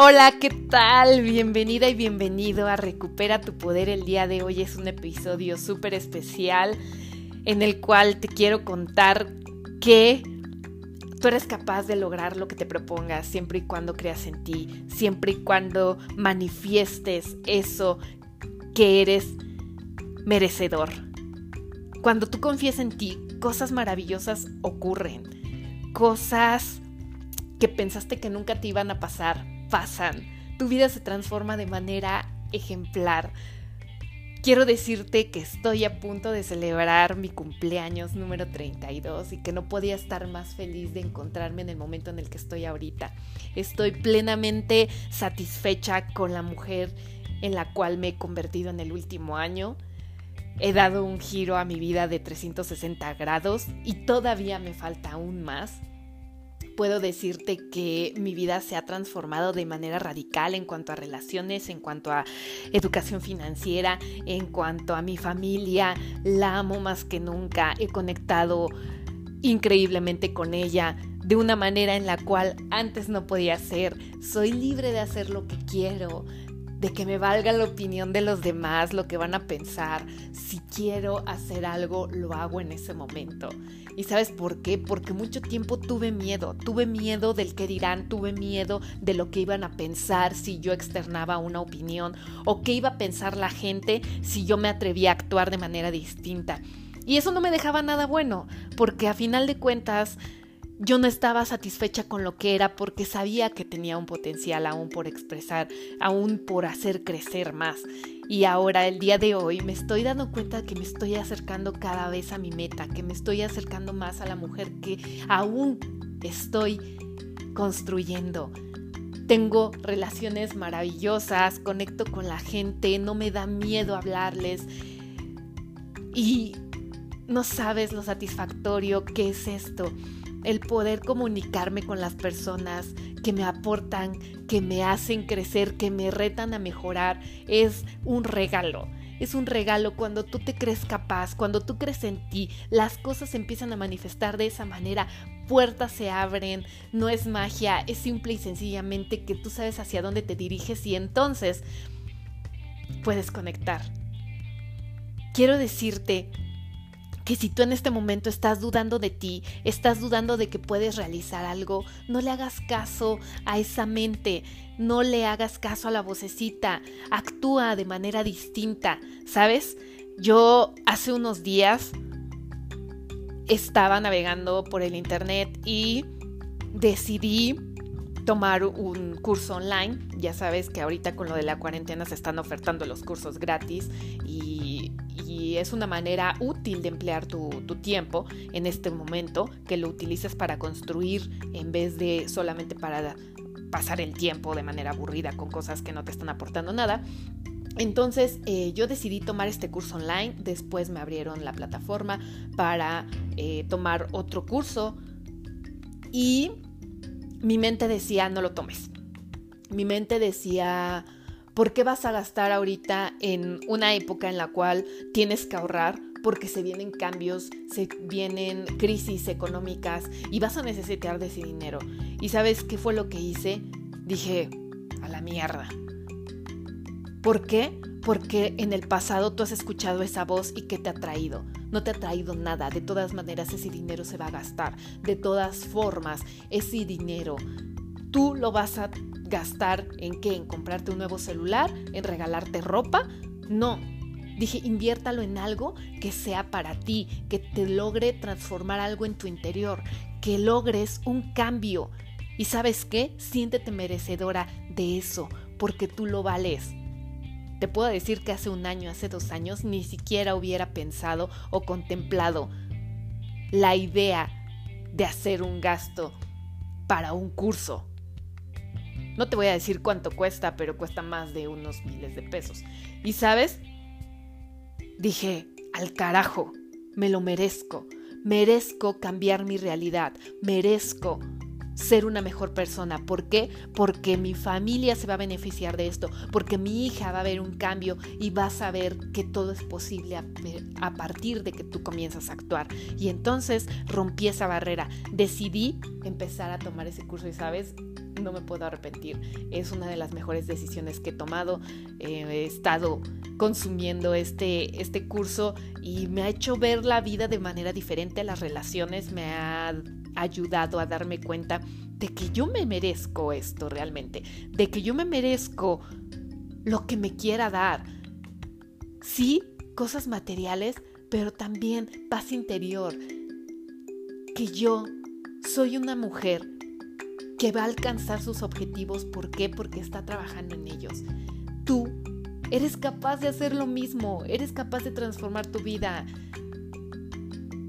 Hola, ¿qué tal? Bienvenida y bienvenido a Recupera tu Poder. El día de hoy es un episodio súper especial en el cual te quiero contar que tú eres capaz de lograr lo que te propongas siempre y cuando creas en ti, siempre y cuando manifiestes eso que eres merecedor. Cuando tú confías en ti, cosas maravillosas ocurren, cosas que pensaste que nunca te iban a pasar pasan. Tu vida se transforma de manera ejemplar. Quiero decirte que estoy a punto de celebrar mi cumpleaños número 32 y que no podía estar más feliz de encontrarme en el momento en el que estoy ahorita. Estoy plenamente satisfecha con la mujer en la cual me he convertido en el último año. He dado un giro a mi vida de 360 grados y todavía me falta aún más puedo decirte que mi vida se ha transformado de manera radical en cuanto a relaciones, en cuanto a educación financiera, en cuanto a mi familia. La amo más que nunca. He conectado increíblemente con ella de una manera en la cual antes no podía ser. Soy libre de hacer lo que quiero de que me valga la opinión de los demás, lo que van a pensar. Si quiero hacer algo, lo hago en ese momento. ¿Y sabes por qué? Porque mucho tiempo tuve miedo, tuve miedo del que dirán, tuve miedo de lo que iban a pensar si yo externaba una opinión o qué iba a pensar la gente si yo me atrevía a actuar de manera distinta. Y eso no me dejaba nada bueno, porque a final de cuentas yo no estaba satisfecha con lo que era porque sabía que tenía un potencial aún por expresar, aún por hacer crecer más. Y ahora, el día de hoy, me estoy dando cuenta que me estoy acercando cada vez a mi meta, que me estoy acercando más a la mujer que aún estoy construyendo. Tengo relaciones maravillosas, conecto con la gente, no me da miedo hablarles. Y no sabes lo satisfactorio que es esto el poder comunicarme con las personas que me aportan, que me hacen crecer, que me retan a mejorar, es un regalo. Es un regalo cuando tú te crees capaz, cuando tú crees en ti, las cosas empiezan a manifestar de esa manera, puertas se abren, no es magia, es simple y sencillamente que tú sabes hacia dónde te diriges y entonces puedes conectar. Quiero decirte que si tú en este momento estás dudando de ti, estás dudando de que puedes realizar algo, no le hagas caso a esa mente, no le hagas caso a la vocecita, actúa de manera distinta, ¿sabes? Yo hace unos días estaba navegando por el internet y decidí tomar un curso online. Ya sabes que ahorita con lo de la cuarentena se están ofertando los cursos gratis y es una manera útil de emplear tu, tiempo en este momento, que lo utilices para construir en vez de solamente para pasar el tiempo de manera aburrida con cosas que no te están aportando nada. Entonces eh, yo decidí tomar este curso online, después me abrieron la plataforma para eh, tomar otro curso y mi mente decía no lo tomes. Mi mente decía ¿Por qué vas a gastar ahorita en una época en la cual tienes que ahorrar? Porque se vienen cambios, se vienen crisis económicas y vas a necesitar de ese dinero. ¿Y sabes qué fue lo que hice? Dije, a la mierda. ¿Por qué? Porque en el pasado tú has escuchado esa voz y ¿qué te ha traído? No te ha traído nada. De todas maneras, ese dinero se va a gastar. De todas formas, ese dinero tú lo vas a gastar en qué? ¿En comprarte un nuevo celular? ¿En regalarte ropa? No. Dije, inviértalo en algo que sea para ti, que te logre transformar algo en tu interior, que logres un cambio. Y sabes qué? Siéntete merecedora de eso, porque tú lo vales. Te puedo decir que hace un año, hace dos años, ni siquiera hubiera pensado o contemplado la idea de hacer un gasto para un curso. No te voy a decir cuánto cuesta, pero cuesta más de unos miles de pesos. Y sabes, dije, al carajo, me lo merezco. Merezco cambiar mi realidad. Merezco ser una mejor persona. ¿Por qué? Porque mi familia se va a beneficiar de esto, porque mi hija va a ver un cambio y va a saber que todo es posible a, partir de que tú comienzas a actuar. Y entonces rompí esa barrera, decidí empezar a tomar ese curso y sabes, no me puedo arrepentir. Es una de las mejores decisiones que he tomado. Eh, he estado consumiendo este, este curso y me ha hecho ver la vida de manera diferente, las relaciones, me ha ayudado a darme cuenta de que yo me merezco esto realmente, de que yo me merezco lo que me quiera dar. Sí, cosas materiales, pero también paz interior. Que yo soy una mujer que va a alcanzar sus objetivos. ¿Por qué? Porque está trabajando en ellos. Tú eres capaz de hacer lo mismo, eres capaz de transformar tu vida.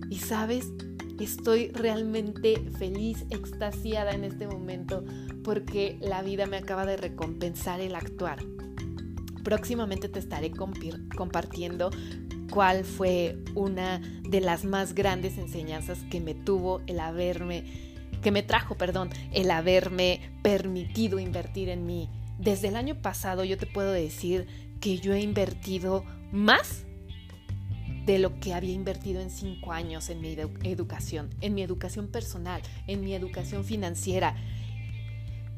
Y sabes, estoy realmente feliz, extasiada en este momento porque la vida me acaba de recompensar el actuar. Próximamente te estaré compartiendo cuál fue una de las más grandes enseñanzas que me tuvo el haberme, que me trajo, perdón, el haberme permitido invertir en mí. Desde el año pasado yo te puedo decir que yo he invertido más de lo que había invertido en cinco años en mi educación, en mi educación personal, en mi educación financiera.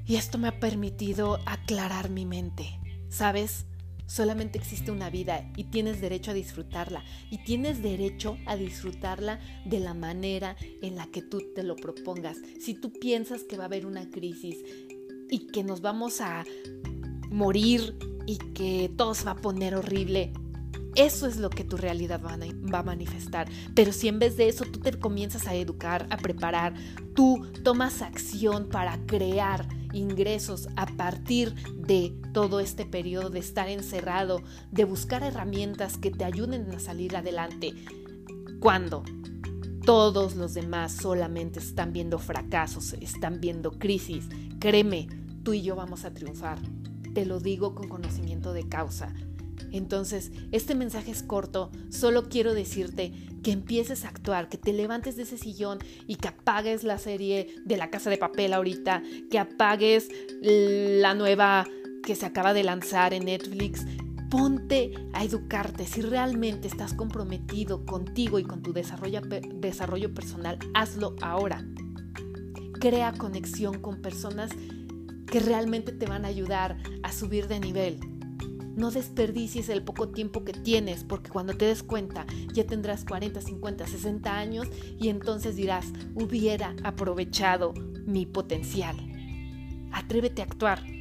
Y esto me ha permitido aclarar mi mente. ¿Sabes? Solamente existe una vida y tienes derecho a disfrutarla. Y tienes derecho a disfrutarla de la manera en la que tú te lo propongas. Si tú piensas que va a haber una crisis y que nos vamos a morir y que todo se va a poner horrible, eso es lo que tu realidad va a manifestar. Pero si en vez de eso tú te comienzas a educar, a preparar, tú tomas acción para crear ingresos a partir de todo este periodo de estar encerrado, de buscar herramientas que te ayuden a salir adelante. Cuando todos los demás solamente están viendo fracasos, están viendo crisis, créeme, tú y yo vamos a triunfar. Te lo digo con conocimiento de causa. Entonces, este mensaje es corto, solo quiero decirte que empieces a actuar, que te levantes de ese sillón y que apagues la serie de la casa de papel ahorita, que apagues la nueva que se acaba de lanzar en Netflix. Ponte a educarte. Si realmente estás comprometido contigo y con tu desarrollo, desarrollo personal, hazlo ahora. Crea conexión con personas que realmente te van a ayudar a subir de nivel no desperdicies el poco tiempo que tienes, porque cuando te des cuenta ya tendrás 40, 50, 60 años y entonces dirás, hubiera aprovechado mi potencial. Atrévete a actuar.